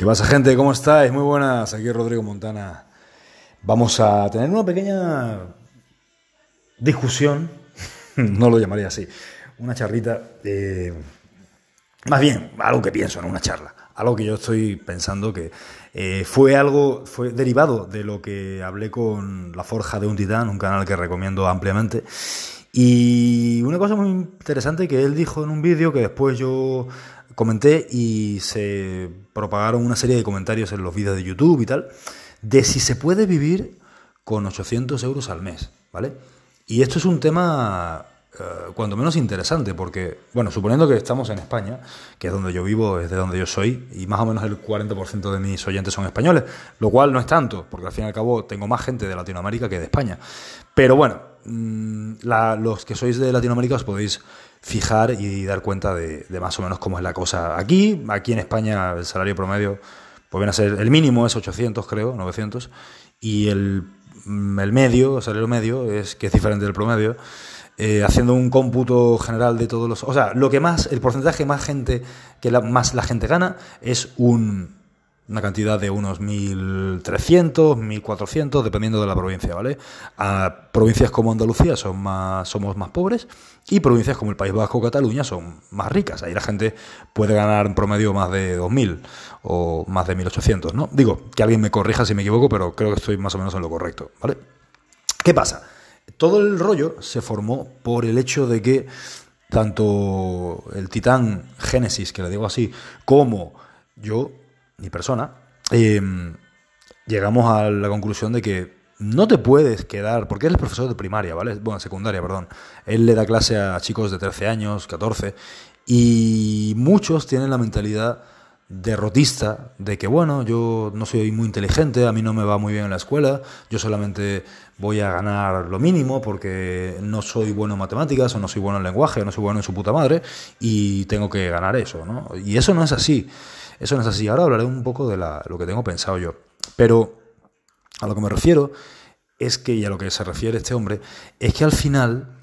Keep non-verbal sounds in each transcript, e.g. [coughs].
¿Qué pasa, gente? ¿Cómo estáis? Muy buenas. Aquí Rodrigo Montana. Vamos a tener una pequeña discusión, [laughs] no lo llamaría así, una charrita, eh, más bien algo que pienso, no una charla, algo que yo estoy pensando que eh, fue algo, fue derivado de lo que hablé con La Forja de un Titán, un canal que recomiendo ampliamente. Y una cosa muy interesante que él dijo en un vídeo que después yo comenté y se propagaron una serie de comentarios en los vídeos de YouTube y tal, de si se puede vivir con 800 euros al mes, ¿vale? Y esto es un tema eh, cuando menos interesante, porque, bueno, suponiendo que estamos en España, que es donde yo vivo, es de donde yo soy, y más o menos el 40% de mis oyentes son españoles, lo cual no es tanto, porque al fin y al cabo tengo más gente de Latinoamérica que de España. Pero bueno, mm, los que sois de Latinoamérica os podéis fijar y dar cuenta de, más o menos cómo es la cosa aquí. Aquí en España el salario promedio, pues viene el mínimo es 800 creo, 900, y el, el medio, el salario medio, es que es diferente del promedio, eh, haciendo un cómputo general de todos los... O sea, lo que más, el porcentaje más gente, que más la gente gana es un una cantidad de unos 1.300, 1.400, dependiendo de la provincia, ¿vale? A provincias como Andalucía son más, somos más pobres y provincias como el País Vasco o Cataluña son más ricas. Ahí la gente puede ganar en promedio más de 2.000 o más de 1.800, ¿no? Digo, que alguien me corrija si me equivoco, pero creo que estoy más o menos en lo correcto, ¿vale? ¿Qué pasa? Todo el rollo se formó por el hecho de que tanto el titán Génesis, que le digo así, como yo mi persona, em, llegamos a la conclusión de que no te puedes quedar, porque él es profesor de primaria, ¿vale? Bueno, secundaria, perdón. Él le da clase a chicos de 13 años, 14, y muchos tienen la mentalidad derrotista de que, bueno, yo no soy muy inteligente, a mí no me va muy bien en la escuela, yo solamente voy a ganar lo mínimo porque no soy bueno en matemáticas o no soy bueno en lenguaje o no soy bueno en su puta madre y tengo que ganar eso, ¿no? Y eso no es así. Eso no es así. Ahora hablaré un poco de lo que tengo pensado yo. Pero a lo que me refiero es que, y a lo que se refiere este hombre, es que al final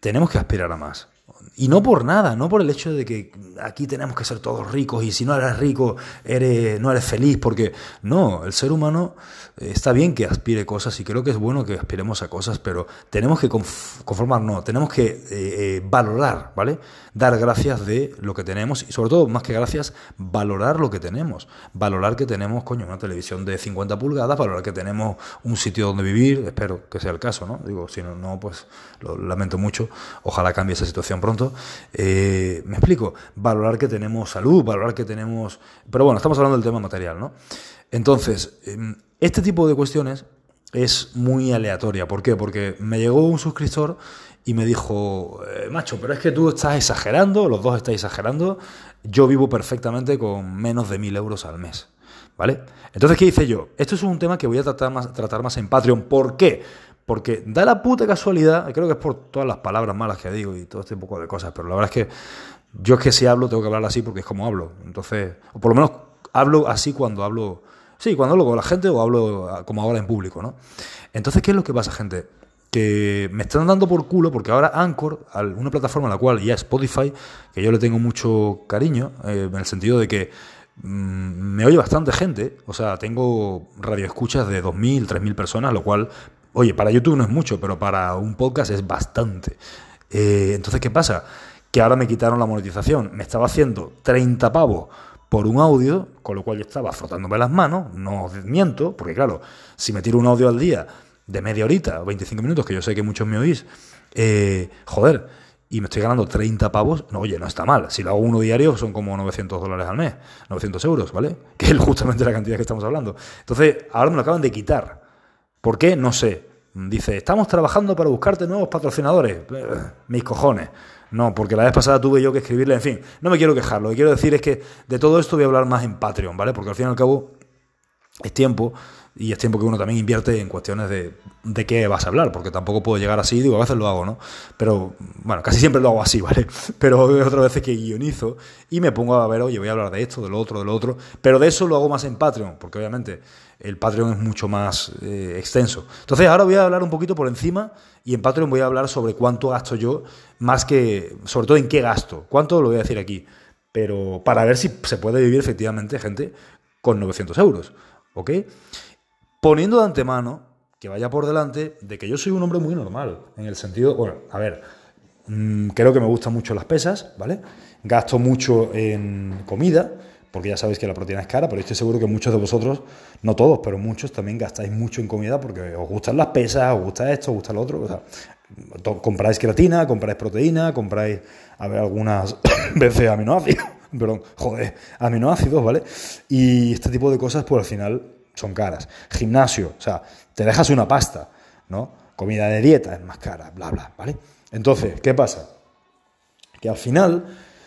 tenemos que aspirar a más. Y no por nada, no por el hecho de que aquí tenemos que ser todos ricos y si no eres rico eres, no eres feliz, porque no, el ser humano eh, está bien que aspire cosas y creo que es bueno que aspiremos a cosas, pero tenemos que conformarnos, tenemos que eh, eh, valorar, ¿vale? Dar gracias de lo que tenemos y sobre todo, más que gracias, valorar lo que tenemos. Valorar que tenemos, coño, una televisión de 50 pulgadas, valorar que tenemos un sitio donde vivir, espero que sea el caso, ¿no? Digo, si no, no pues lo lamento mucho, ojalá cambie esa situación pronto. Me explico, valorar que tenemos salud, valorar que tenemos... Pero bueno, estamos hablando del tema material, ¿no? Entonces, em, este tipo de cuestiones es muy aleatoria. ¿Por qué? Porque me llegó un suscriptor y me dijo, eh, macho, pero es que tú estás exagerando, los dos estáis exagerando, yo vivo perfectamente con menos de mil euros al mes. ¿Vale? Entonces, ¿qué hice yo? Esto es un tema que voy a tratar más, tratar más en Patreon. ¿Por qué? Porque da la puta casualidad, creo que es por todas las palabras malas que digo y todo este poco de cosas, pero la verdad es que yo es que si hablo tengo que hablar así porque es como hablo. Entonces, o por lo menos hablo así cuando hablo Sí, cuando hablo con la gente o hablo ah, como ahora en público, ¿no? Entonces, ¿qué es lo que pasa, gente? Que me están dando por culo porque ahora Anchor, una plataforma a la cual ya Spotify, que yo le tengo mucho cariño, eh, en el sentido de que mm, me oye bastante gente, o sea, tengo radioescuchas de 2.000, 3.000 personas, lo cual, oye, para YouTube no es mucho, pero para un podcast es bastante. Eh, entonces, ¿qué pasa? Que ahora me quitaron la monetización, me estaba haciendo 30 pavos por un audio, con lo cual yo estaba frotándome las manos, no miento, porque claro, si me tiro un audio al día de media horita o 25 minutos, que yo sé que muchos me oís, eh, joder, y me estoy ganando 30 pavos, no, oye, no está mal. Si lo hago uno diario son como 900 dólares al mes, 900 euros, ¿vale? [laughs] Que es justamente la cantidad que estamos hablando. Entonces, ahora me lo acaban de quitar. ¿Por qué? No sé. Dice, estamos trabajando para buscarte nuevos patrocinadores. [clears throat] Mis cojones. No, porque la vez pasada tuve yo que escribirle, en fin, no me quiero quejar, lo que quiero decir es que de todo esto voy a hablar más en Patreon, ¿vale? Porque al fin y al cabo es tiempo y es tiempo que uno también invierte en cuestiones de, de qué vas a hablar, porque tampoco puedo llegar así, digo, a veces lo hago, ¿no? Pero, bueno, casi siempre lo hago así, [laughs] ¿vale? Pero otras veces que guionizo y me pongo a ver, oye, voy a hablar de esto, de lo otro, de lo otro, pero de eso lo hago más en Patreon, porque obviamente el Patreon es mucho más eh, extenso. Entonces, ahora voy a hablar un poquito por encima y en Patreon voy a hablar sobre cuánto gasto yo, más que, sobre todo en qué gasto. ¿Cuánto lo voy a decir aquí? pero para ver si se puede vivir efectivamente gente con 900 euros, ¿ok? Poniendo de antemano que vaya por delante de que yo soy un hombre muy normal, en el sentido, bueno, a ver, mm, creo que me gustan mucho las pesas, ¿vale? Gasto mucho en comida, porque ya sabéis que la proteína es cara, pero estoy seguro que muchos de vosotros, no todos, pero muchos también gastáis mucho en comida porque os gustan las pesas, os gusta esto, os gusta lo otro. O sea, compráis creatina, compráis proteína, compráis, a ver, algunas [coughs] veces aminoácidos, [coughs] perdón, joder, aminoácidos, ¿vale? Y este tipo de cosas, pues al final son caras. Gimnasio, o sea, te dejas una pasta, ¿no? Comida de dieta es más cara, bla, bla, ¿vale? Entonces, ¿qué pasa? Que al final,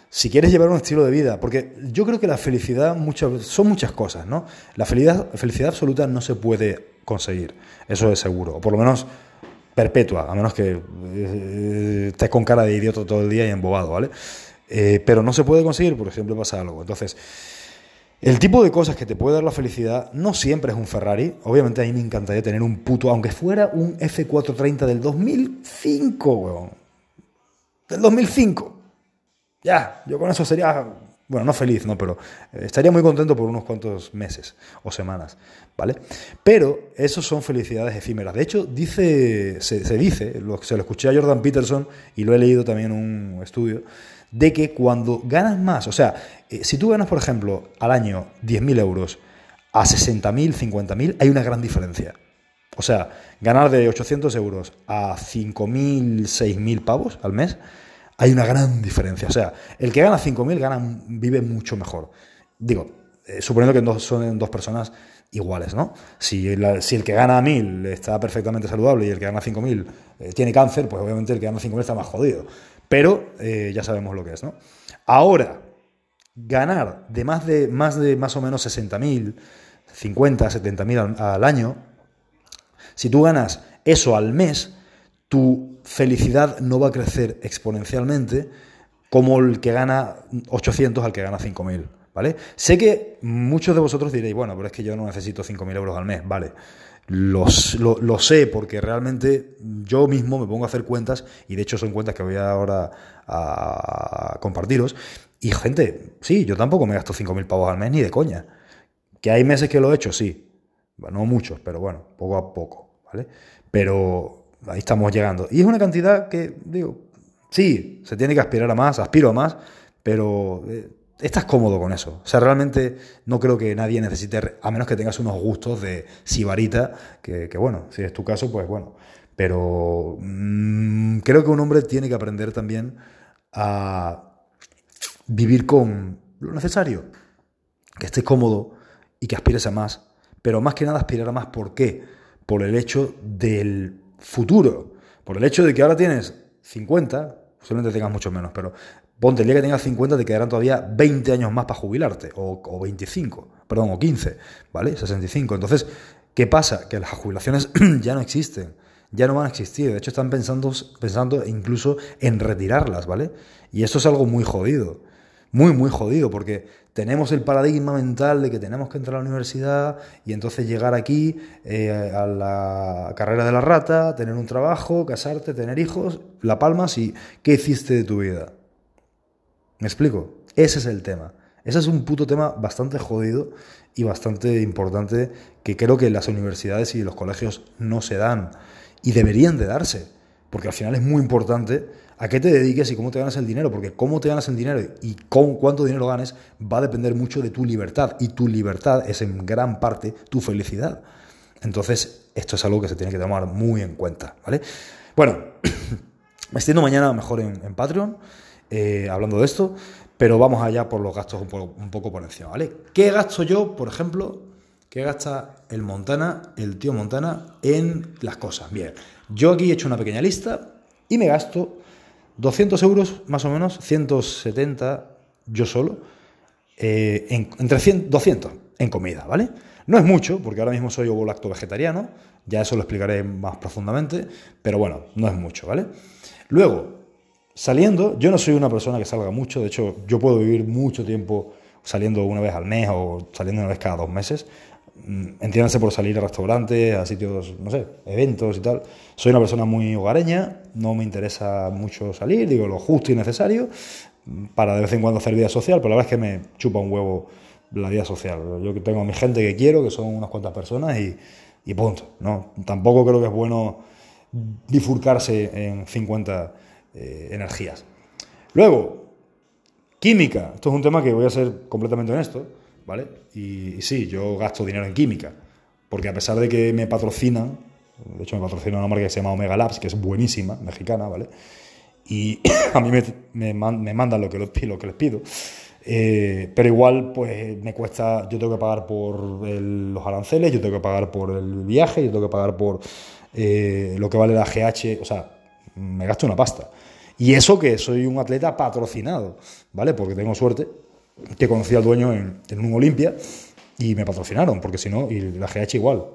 si quieres llevar un estilo de vida, porque yo creo que la felicidad muchas, son muchas cosas, ¿no? La felicidad, felicidad absoluta no se puede conseguir, eso es seguro, o por lo menos perpetua, a menos que eh, estés con cara de idiota todo el día y embobado, ¿vale? Eh, pero no se puede conseguir porque siempre pasa algo. Entonces, el tipo de cosas que te puede dar la felicidad no siempre es un Ferrari. Obviamente a mí me encantaría tener un puto, aunque fuera un F430 del 2005, weón. Del 2005. Ya, yo con eso sería, bueno, no feliz, no, pero eh, estaría muy contento por unos cuantos meses o semanas, ¿vale? Pero esos son felicidades efímeras. De hecho, dice, se, dice, lo, se lo escuché a Jordan Peterson y lo he leído también en un estudio, de que cuando ganas más, o sea, eh, si tú ganas, por ejemplo, al año 10.000 euros a 60.000, 50.000, hay una gran diferencia. O sea, ganar de 800 euros a 5.000, 6.000 pavos al mes, hay una gran diferencia. O sea, el que gana 5.000 gana, vive mucho mejor. Digo, eh, suponiendo que son dos personas iguales, ¿no? Si, el que gana 1.000 está perfectamente saludable y el que gana 5.000 eh, tiene cáncer, pues obviamente el que gana 5.000 está más jodido. Pero eh, ya sabemos lo que es, ¿no? Ahora, ganar de más de más, de, más o menos 60.000, 50, 70.000 al, al año, si tú ganas eso al mes, tu felicidad no va a crecer exponencialmente como el que gana 800 al que gana 5.000. ¿Vale? Sé que muchos de vosotros diréis, bueno, pero es que yo no necesito 5.000 euros al mes, vale. lo, lo, sé porque realmente yo mismo me pongo a hacer cuentas y de hecho son cuentas que voy ahora a compartiros. Y gente, sí, yo tampoco me gasto 5.000 pavos al mes ni de coña. Que hay meses que lo he hecho, sí. No muchos, pero bueno, poco a poco, ¿vale? Pero ahí estamos llegando. Y es una cantidad que, digo, sí, se tiene que aspirar a más, aspiro a más, pero... Eh, estás cómodo con eso. O sea, realmente no creo que nadie necesite, a menos que tengas unos gustos de sibarita, que, bueno, si es tu caso, pues bueno. Pero mmm, creo que un hombre tiene que aprender también a vivir con lo necesario, que estés cómodo y que aspires a más, pero más que nada aspirar a más, ¿por qué? Por el hecho del futuro, por el hecho de que ahora tienes 50, posiblemente tengas mucho menos, pero ponte el día que tengas 50 te quedarán todavía 20 años más para jubilarte, o, o 25, perdón, o 15, ¿vale? 65. Entonces, ¿qué pasa? Que las jubilaciones [clears throat] ya no existen ya no van a existir. De hecho, están pensando, pensando incluso en retirarlas, ¿vale? Y eso es algo muy jodido. Muy, muy jodido, porque tenemos el paradigma mental de que tenemos que entrar a la universidad y entonces llegar aquí eh, a la carrera de la rata, tener un trabajo, casarte, tener hijos, la palmas y ¿qué hiciste de tu vida? ¿Me explico? Ese es el tema. Ese es un puto tema bastante jodido y bastante importante que creo que las universidades y los colegios no se dan y deberían de darse, porque al final es muy importante a qué te dediques y cómo te ganas el dinero, porque cómo te ganas el dinero y con cuánto dinero ganes va a depender mucho de tu libertad y tu libertad es en gran parte tu felicidad. Entonces, esto es algo que se tiene que tomar muy en cuenta, ¿vale? Bueno, [coughs] me extiendo mañana mejor en, Patreon eh, hablando de esto, pero vamos allá por los gastos un poco, un poco por encima, ¿vale? ¿Qué gasto yo, por ejemplo, ¿Qué gasta el Montana, el tío Montana, en las cosas? Bien, yo aquí he hecho una pequeña lista y me gasto 200 euros, más o menos, 170 yo solo, eh, en, entre 100, 200 en comida, ¿vale? No es mucho, porque ahora mismo soy ovo lacto vegetariano, ya eso lo explicaré más profundamente, pero bueno, no es mucho, ¿vale? Luego, saliendo, yo no soy una persona que salga mucho, de hecho, yo puedo vivir mucho tiempo saliendo una vez al mes o saliendo una vez cada dos meses. Mm, entiéndanse por salir a restaurantes, a sitios, no sé, eventos y tal. Soy una persona muy hogareña, no me interesa mucho salir, digo lo justo y necesario. para de vez en cuando hacer vida social, pero la verdad es que me chupa un huevo la vida social. Yo tengo a mi gente que quiero, que son unas cuantas personas y, y punto. ¿no? Tampoco creo que es bueno bifurcarse en 50 eh, energías. Luego, química. Esto es un tema que voy a ser completamente honesto, ¿vale? Y, sí, yo gasto dinero en química, porque a pesar de que me patrocinan, de hecho me patrocina una marca que se llama Omega Labs, que es buenísima, mexicana, ¿vale? Y [coughs] a mí me, mandan lo que, lo que les pido. Eh, pero igual, pues me cuesta, yo tengo que pagar por los aranceles, yo tengo que pagar por el viaje, yo tengo que pagar por eh, lo que vale la GH, o sea, me gasto una pasta. Y eso que soy un atleta patrocinado, ¿vale? Porque tengo suerte que conocí al dueño en, un Olimpia y me patrocinaron, porque si no, y la GH igual.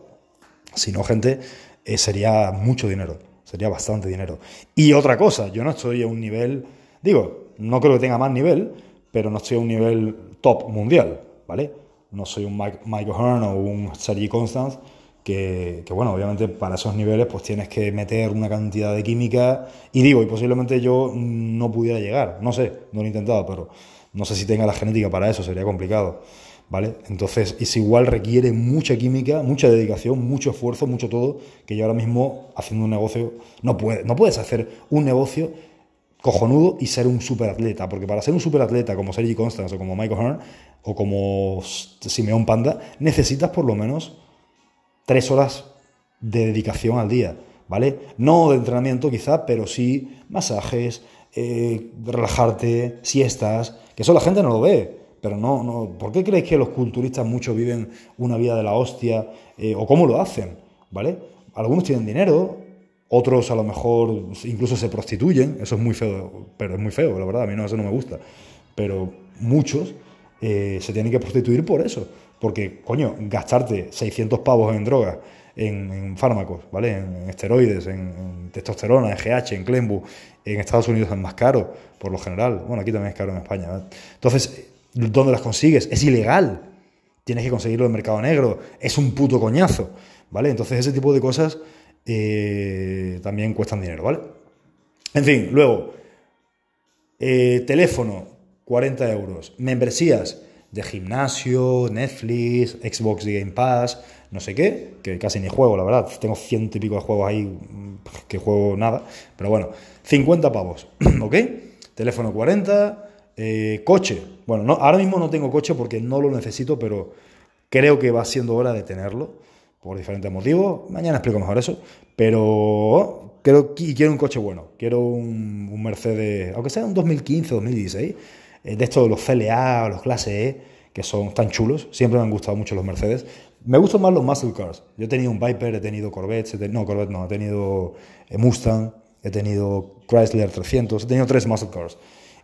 Si no, gente, eh, sería mucho dinero, sería bastante dinero. Y otra cosa, yo no estoy a un nivel, digo, no creo que tenga más nivel, pero no estoy a un nivel top mundial, ¿vale? No soy un Michael Hearn o un Sergi Constance, que, bueno, obviamente para esos niveles pues tienes que meter una cantidad de química y digo, y posiblemente yo no pudiera llegar, no sé, no lo he intentado, pero no sé si tenga la genética para eso, sería complicado, ¿vale? Entonces, es igual requiere mucha química, mucha dedicación, mucho esfuerzo, mucho todo, que yo ahora mismo haciendo un negocio no, no puedes hacer un negocio cojonudo y ser un superatleta, porque para ser un superatleta como Sergi Constance o como Michael Hearn o como Simeón Panda, necesitas por lo menos tres horas de dedicación al día, ¿vale? No de entrenamiento quizá, pero sí masajes, eh, relajarte, siestas, que eso la gente no lo ve. Pero no, no, ¿por qué creéis que los culturistas muchos viven una vida de la hostia? Eh, ¿O cómo lo hacen? ¿Vale? Algunos tienen dinero, otros a lo mejor incluso se prostituyen, eso es muy feo, pero es muy feo, la verdad, a mí no, eso no me gusta. Pero muchos eh, se tienen que prostituir por eso, porque, coño, gastarte 600 pavos en drogas, en, fármacos, ¿vale? En, esteroides, en, testosterona, en GH, en Clembu, en Estados Unidos es más caro, por lo general. Bueno, aquí también es caro en España. Entonces, ¿dónde las consigues? Es ilegal. Tienes que conseguirlo en mercado negro. Es un puto coñazo, ¿vale? Entonces, ese tipo de cosas eh, también cuestan dinero, ¿vale? En fin, luego, eh, teléfono, 40 euros. Membresías de gimnasio, Netflix, Xbox y Game Pass, no sé qué, que casi ni juego, la verdad. Tengo ciento y pico de juegos ahí que juego nada. Pero bueno, 50 pavos, [clears throat] ¿ok? Teléfono 40, eh, coche. Bueno, no, ahora mismo no tengo coche porque no lo necesito, pero creo que va siendo hora de tenerlo por diferentes motivos. Mañana explico mejor eso. Pero creo y quiero un coche bueno. Quiero un, Mercedes, aunque sea un 2015, 2016, eh, de estos los CLA los clase E, que son tan chulos. Siempre me han gustado mucho los Mercedes. Me gustan más los muscle cars. Yo he tenido un Viper, he tenido Corvette, no, Corvette no, he tenido eh, Mustang, he tenido Chrysler 300, he tenido tres muscle cars.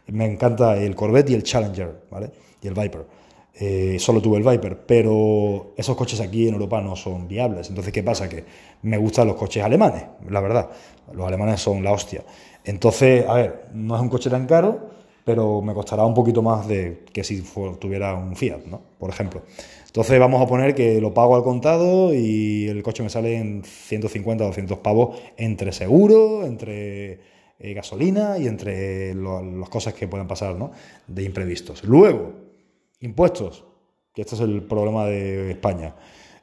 Me encanta el Corvette y el Challenger, ¿vale? Y el Viper. Eh, solo tuve el Viper, pero esos coches aquí en Europa no son viables. Entonces, ¿qué pasa? Que me gustan los coches alemanes, la verdad. Los alemanes son la hostia. Entonces, a ver, no es un coche tan caro, pero me costará un poquito más de que si tuviera un Fiat, ¿no? Por ejemplo. Entonces vamos a poner que lo pago al contado y el coche me sale en 150 o 200 pavos entre seguro, entre eh, gasolina y entre las cosas que pueden pasar, ¿no? De imprevistos. Luego, Impuestos, que este es el problema de España.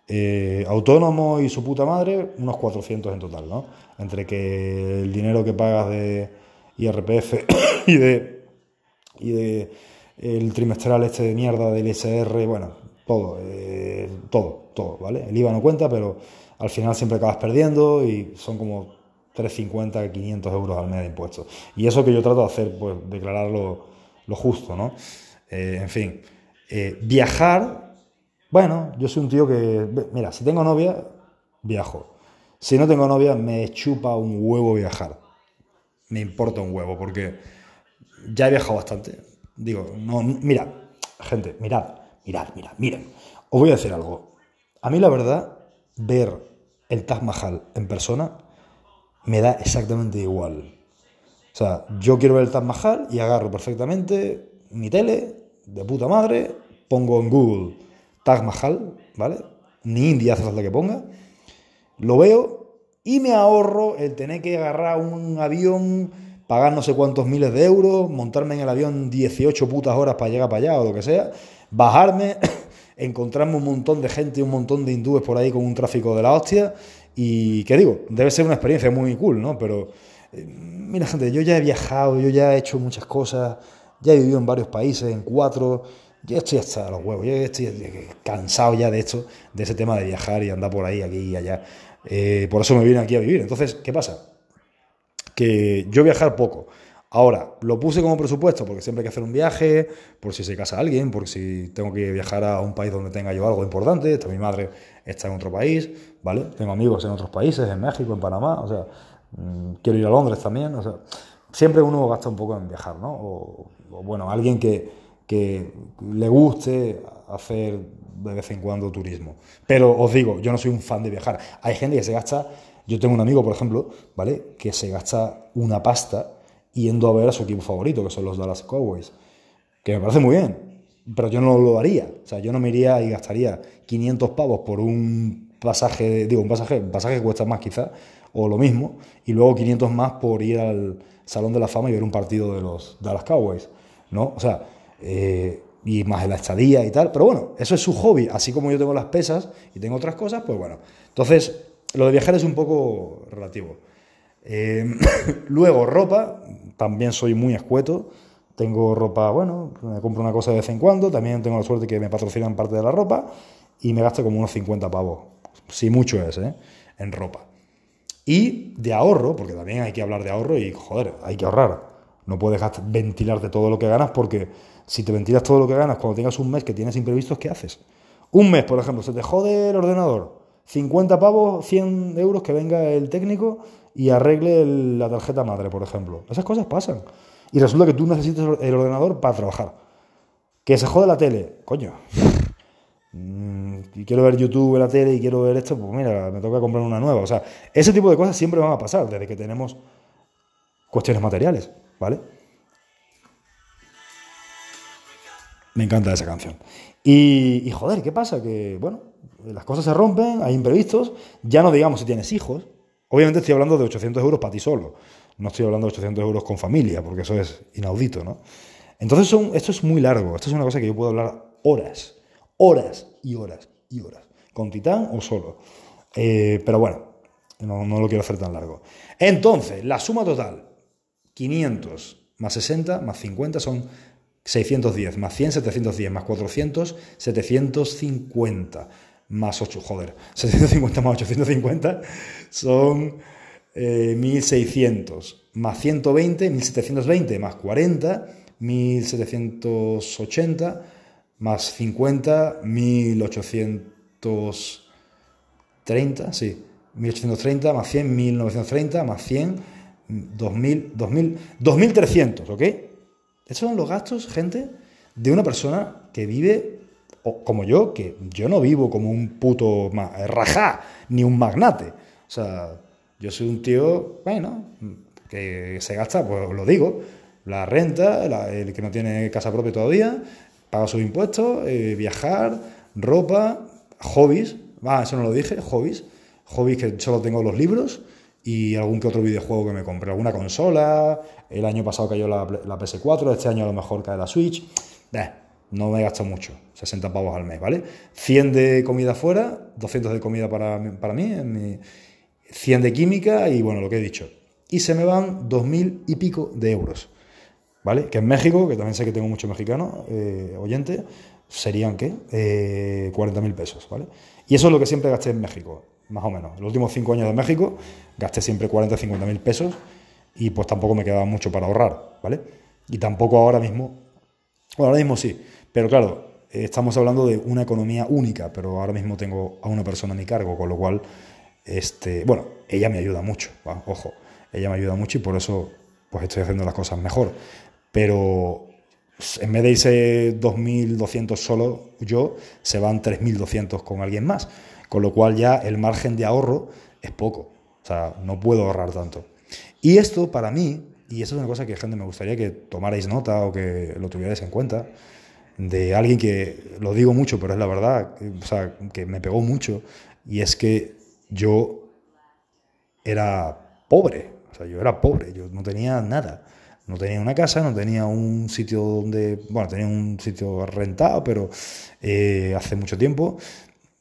Eh, autónomo y su puta madre, unos 400 en total, ¿no? Entre que el dinero que pagas de IRPF [coughs] y de, y de el trimestral este de mierda del ISR, bueno, todo, eh, todo, todo, ¿vale? El IVA no cuenta, pero al final siempre acabas perdiendo y son como 350, 500 euros al mes de impuestos. Y eso que yo trato de hacer, pues declarar lo, justo, ¿no? Eh, en fin. Eh, viajar, bueno, yo soy un tío que, mira, si tengo novia, viajo. Si no tengo novia, me chupa un huevo viajar. Me importa un huevo, porque ya he viajado bastante. Digo, no, mira, gente, mirad, mirad, mirad, miren. Os voy a decir algo. A mí la verdad, ver el Taj Mahal en persona me da exactamente igual. O sea, yo quiero ver el Taj Mahal y agarro perfectamente mi tele, de puta madre, pongo en Google Taj Mahal, ¿vale? Ni India hace falta que ponga, lo veo y me ahorro el tener que agarrar un avión pagar no sé cuántos miles de euros, montarme en el avión 18 putas horas para llegar para allá o lo que sea, bajarme, [coughs] encontrarme un montón de gente y un montón de hindúes por ahí con un tráfico de la hostia. Y qué digo, debe ser una experiencia muy cool, ¿no? Pero eh, mira, gente, yo ya he viajado, yo ya he hecho muchas cosas, ya he vivido en varios países, en cuatro. Ya estoy hasta los huevos, ya estoy cansado ya de esto, de ese tema de viajar y andar por ahí, aquí y allá. Eh, por eso me vine aquí a vivir. Entonces, ¿qué pasa? Que yo viajar poco. Ahora, lo puse como presupuesto porque siempre hay que hacer un viaje, por si se casa alguien, por si tengo que viajar a un país donde tenga yo algo importante. mi madre está en otro país, ¿vale? Tengo amigos en otros países, en México, en Panamá, o sea, mm, quiero ir a Londres también, o sea, siempre uno gasta un poco en viajar, ¿no? O, bueno, alguien que, que le guste hacer de vez en cuando turismo. Pero os digo, yo no soy un fan de viajar. Hay gente que se gasta, yo tengo un amigo, por ejemplo, ¿vale? Que se gasta una pasta yendo a ver a su equipo favorito, que son los Dallas Cowboys. Que me parece muy bien, pero yo no lo haría. O sea, yo no me iría y gastaría 500 pavos por un pasaje, digo, un pasaje, un pasaje que cuesta más quizá, o lo mismo, y luego 500 más por ir al Salón de la Fama y ver un partido de los Dallas Cowboys, ¿no? O sea, eh, y más en la estadía y tal, pero bueno, eso es su hobby, así como yo tengo las pesas y tengo otras cosas, pues bueno. Entonces, lo de viajar es un poco relativo. Eh, [coughs] luego, ropa, también soy muy escueto, tengo ropa, bueno, me compro una cosa de vez en cuando, también tengo la suerte que me patrocinan parte de la ropa y me gasto como unos 50 pavos, si mucho es, ¿eh? en ropa. Y de ahorro, porque también hay que hablar de ahorro y, joder, hay que ahorrar. No puedes ventilarte todo lo que ganas porque si te ventilas todo lo que ganas cuando tengas un mes que tienes imprevistos, ¿qué haces? Un mes, por ejemplo, se te jode el ordenador, 50 pavos, 100 euros que venga el técnico y arregle la tarjeta madre, por ejemplo. Esas cosas pasan. Y resulta que tú necesitas el ordenador para trabajar. Que se jode la tele, coño. Mm, y quiero ver YouTube en la tele y quiero ver esto, pues mira, me toca comprar una nueva. O sea, ese tipo de cosas siempre van a pasar desde que tenemos cuestiones materiales, ¿vale? Me encanta esa canción. Y, joder, ¿qué pasa? Que, bueno, las cosas se rompen, hay imprevistos, ya no digamos si tienes hijos. Obviamente estoy hablando de 800 euros para ti solo, no estoy hablando de 800 euros con familia, porque eso es inaudito, ¿no? Entonces son, esto es muy largo, esto es una cosa que yo puedo hablar horas, horas y horas y horas, con Titán o solo. Eh, pero bueno, no, no lo quiero hacer tan largo. Entonces, la suma total, 500 más 60 más 50 son 610 más 100, 710 más 400, 750 más 8, joder, [laughs] 750 más 850 son 1600 eh, más 120, 1720 más 40, 1780 más 50, 1830, sí, 1830 más 100, 1930 más 100, 2000, 2000, 2300, ¿ok? Esos son los gastos, gente, de una persona que vive como yo, que yo no vivo como un puto rajá, ni un magnate. O sea, yo soy un tío, bueno, que se gasta, pues lo digo, la renta, el que no tiene casa propia todavía, paga sus impuestos, eh, viajar, ropa, hobbies, ah, eso no lo dije, hobbies, hobbies que solo tengo los libros y algún que otro videojuego que me compré, alguna consola, el año pasado cayó la, la PS4, este año a lo mejor cae la Switch, no me gasto mucho, 60 pavos al mes, ¿vale? 100 de comida fuera, 200 de comida para, para mí, en mi, 100 de química y bueno, lo que he dicho. Y se me van 2.000 y pico de euros, ¿vale? Que en México, que también sé que tengo muchos mexicanos eh, oyentes, serían, ¿qué? Eh, 40.000 pesos, ¿vale? Y eso es lo que siempre gasté en México más o menos. Los últimos cinco años de México gasté siempre 40 50 mil pesos y pues tampoco me quedaba mucho para ahorrar, ¿vale? Y tampoco ahora mismo, bueno, ahora mismo sí, pero claro, estamos hablando de una economía única, pero ahora mismo tengo a una persona a mi cargo, con lo cual, este, bueno, ella me ayuda mucho, ojo, ella me ayuda mucho y por eso pues estoy haciendo las cosas mejor. Pero en vez de irse 2.200 solo yo, se van 3.200 con alguien más con lo cual ya el margen de ahorro es poco, o sea, no puedo ahorrar tanto. Y esto para mí, y eso es una cosa que gente me gustaría que tomarais nota o que lo tuvierais en cuenta, de alguien que lo digo mucho, pero es la verdad, o sea, que me pegó mucho, y es que yo era pobre, O sea, yo era pobre, yo no tenía nada. No tenía una casa, no tenía un sitio donde, bueno, tenía un sitio rentado, pero eh, hace mucho tiempo,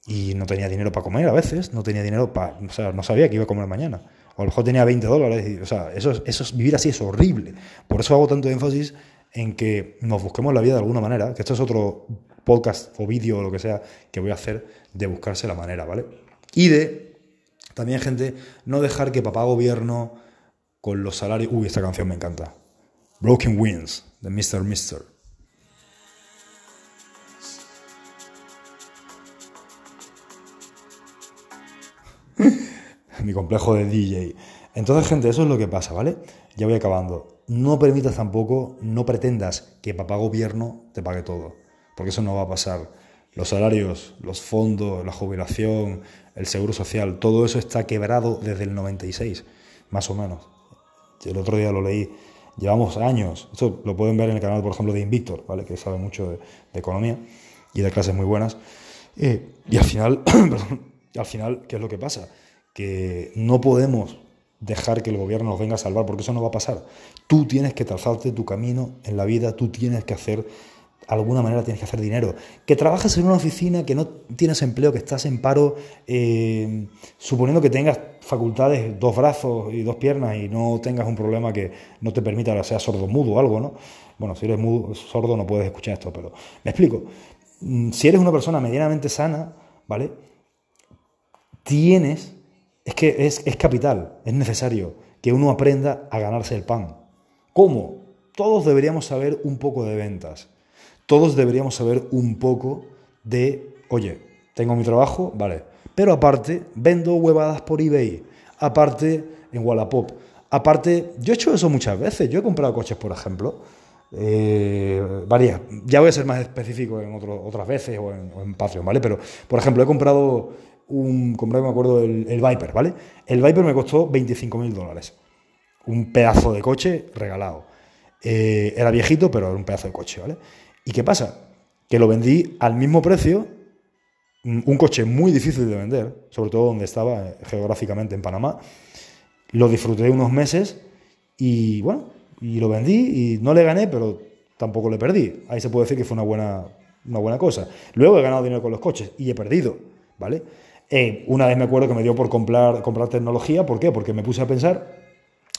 y no tenía dinero para comer a veces, no tenía dinero para, o sea, no sabía que iba a comer mañana. O a lo mejor tenía 20 dólares, y, o sea, eso, eso es, vivir así es horrible. Por eso hago tanto énfasis en que nos busquemos la vida de alguna manera, que esto es otro podcast o vídeo o lo que sea que voy a hacer de buscarse la manera, ¿vale? Y de, también gente, no dejar que papá gobierno con los salarios... Uy, esta canción me encanta. Broken Wings, de Mr. Mister. [laughs] Mi complejo de DJ. Entonces, gente, eso es lo que pasa, ¿vale? Ya voy acabando. No permitas tampoco, no pretendas que papá gobierno te pague todo, porque eso no va a pasar. Los salarios, los fondos, la jubilación, el seguro social, todo eso está quebrado desde el 96, más o menos. El otro día lo leí Llevamos años, esto lo pueden ver en el canal, por ejemplo, de Invictor, ¿vale? que sabe mucho de, economía y de clases muy buenas. Eh, y al final, [coughs] al final, ¿qué es lo que pasa? Que no podemos dejar que el gobierno nos venga a salvar, porque eso no va a pasar. Tú tienes que trazarte tu camino en la vida, tú tienes que hacer alguna manera tienes que hacer dinero. Que trabajas en una oficina, que no tienes empleo, que estás en paro, eh, suponiendo que tengas facultades, dos brazos y dos piernas y no tengas un problema que no te permita, seas sordo mudo o algo, ¿no? Bueno, si eres sordo no puedes escuchar esto, pero me explico. Mm, si eres una persona medianamente sana, ¿vale? Tienes, es que es, es capital, es necesario que uno aprenda a ganarse el pan. ¿Cómo? Todos deberíamos saber un poco de ventas. Todos deberíamos saber un poco de, oye, tengo mi trabajo, vale, pero aparte vendo huevadas por eBay, aparte en Wallapop, aparte, yo he hecho eso muchas veces, yo he comprado coches, por ejemplo, eh, varias, ya voy a ser más específico en otras veces o en, Patreon, ¿vale? Pero, por ejemplo, he comprado un, compré, me acuerdo, el, Viper, ¿vale? El Viper me costó 25 mil dólares, un pedazo de coche regalado. Eh, era viejito, pero era un pedazo de coche, ¿vale? ¿Y qué pasa? Que lo vendí al mismo precio, un coche muy difícil de vender, sobre todo donde estaba eh, geográficamente en Panamá. Lo disfruté unos meses y bueno, y lo vendí y no le gané, pero tampoco le perdí. Ahí se puede decir que fue una buena, una buena cosa. Luego he ganado dinero con los coches y he perdido, ¿vale? Eh, una vez me acuerdo que me dio por comprar, comprar tecnología, ¿por qué? Porque me puse a pensar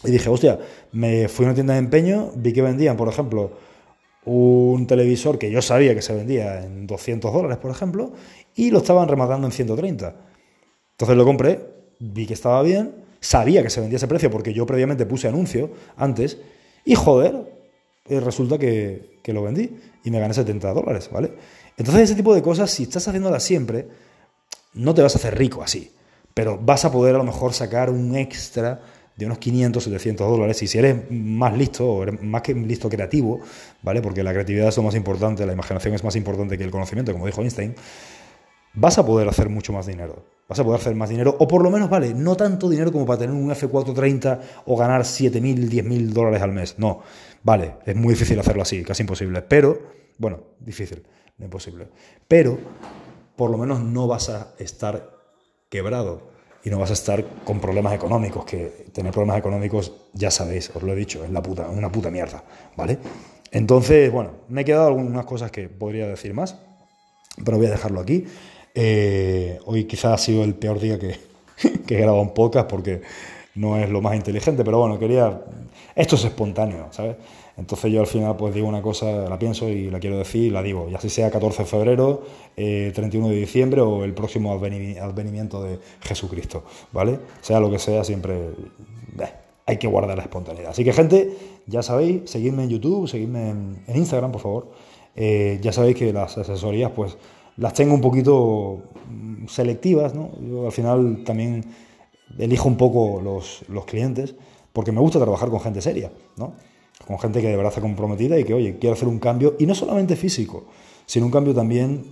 y dije, hostia, me fui a una tienda de empeño, vi que vendían, por ejemplo, un televisor que yo sabía que se vendía en 200 dólares, por ejemplo, y lo estaban rematando en 130. Entonces lo compré, vi que estaba bien, sabía que se vendía ese precio porque yo previamente puse anuncio antes, y joder, eh, resulta que, que lo vendí y me gané 70 dólares, ¿vale? Entonces ese tipo de cosas, si estás haciéndolas siempre, no te vas a hacer rico así, pero vas a poder a lo mejor sacar un extra de unos 500, 700 dólares. Y si eres más listo, o eres más que listo creativo, ¿vale? Porque la creatividad es lo más importante, la imaginación es más importante que el conocimiento, como dijo Einstein, vas a poder hacer mucho más dinero. Vas a poder hacer más dinero, o por lo menos, vale, no tanto dinero como para tener un F430 o ganar 7.000, 10.000 dólares al mes. No, vale, es muy difícil hacerlo así, casi imposible. Pero, bueno, difícil, no imposible. Pero, por lo menos no vas a estar quebrado y no vas a estar con problemas económicos, que tener problemas económicos, ya sabéis, os lo he dicho, es la puta, una puta mierda, ¿vale? Entonces, bueno, me he quedado algunas cosas que podría decir más, pero voy a dejarlo aquí. Eh, hoy quizás ha sido el peor día que, [laughs] que he grabado un podcast porque no es lo más inteligente, pero bueno, quería... Esto es espontáneo, ¿sabes? Entonces yo al final pues digo una cosa, la pienso y la quiero decir y la digo, ya sea 14 de febrero, 31 eh, de diciembre o el próximo advenimiento de Jesucristo, ¿vale? Sea lo que sea, siempre eh, hay que guardar la espontaneidad. Así que gente, ya sabéis, seguidme en YouTube, seguidme en, Instagram, por favor. Eh, ya sabéis que las asesorías pues las tengo un poquito mm, selectivas, ¿no? Yo al final también elijo un poco los, los clientes porque me gusta trabajar con gente seria, ¿no? con gente que de verdad está comprometida y que, oye, quiere hacer un cambio, y no solamente físico, sino un cambio también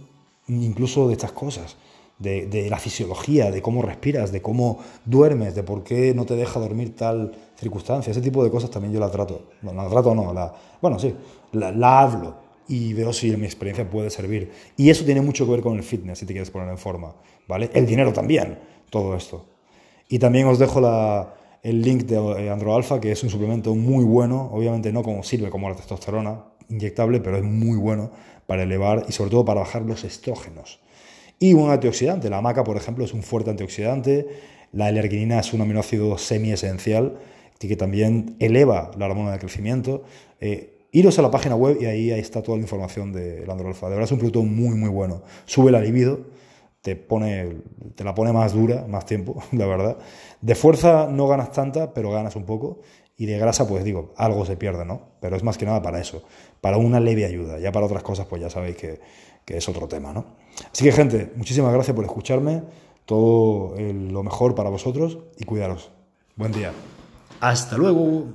incluso de estas cosas, de, la fisiología, de cómo respiras, de cómo duermes, de por qué no te deja dormir tal circunstancia, ese tipo de cosas también yo la trato. No, la trato no, la, bueno, sí, la, la hablo y veo si mi experiencia puede servir. Y eso tiene mucho que ver con el fitness, si te quieres poner en forma, ¿vale? El dinero también, todo esto. Y también os dejo el link de eh, Androalfa, que es un suplemento muy bueno, obviamente no como sirve como la testosterona inyectable, pero es muy bueno para elevar y sobre todo para bajar los estrógenos. Y un antioxidante, la maca, por ejemplo, es un fuerte antioxidante, la L-arginina es un aminoácido semi-esencial que también eleva la hormona de crecimiento. Eh, iros a la página web y ahí, está toda la información del Androalfa. De verdad es un producto muy, muy bueno. Sube la libido, te, pone, te la pone más dura, más tiempo, [laughs] la verdad. De fuerza no ganas tanta, pero ganas un poco. Y de grasa, pues digo, algo se pierde, ¿no? Pero es más que nada para eso, para una leve ayuda. Ya para otras cosas, pues ya sabéis que, que es otro tema, ¿no? Así que, gente, muchísimas gracias por escucharme. Todo lo mejor para vosotros y cuidaros. Buen día. Hasta luego.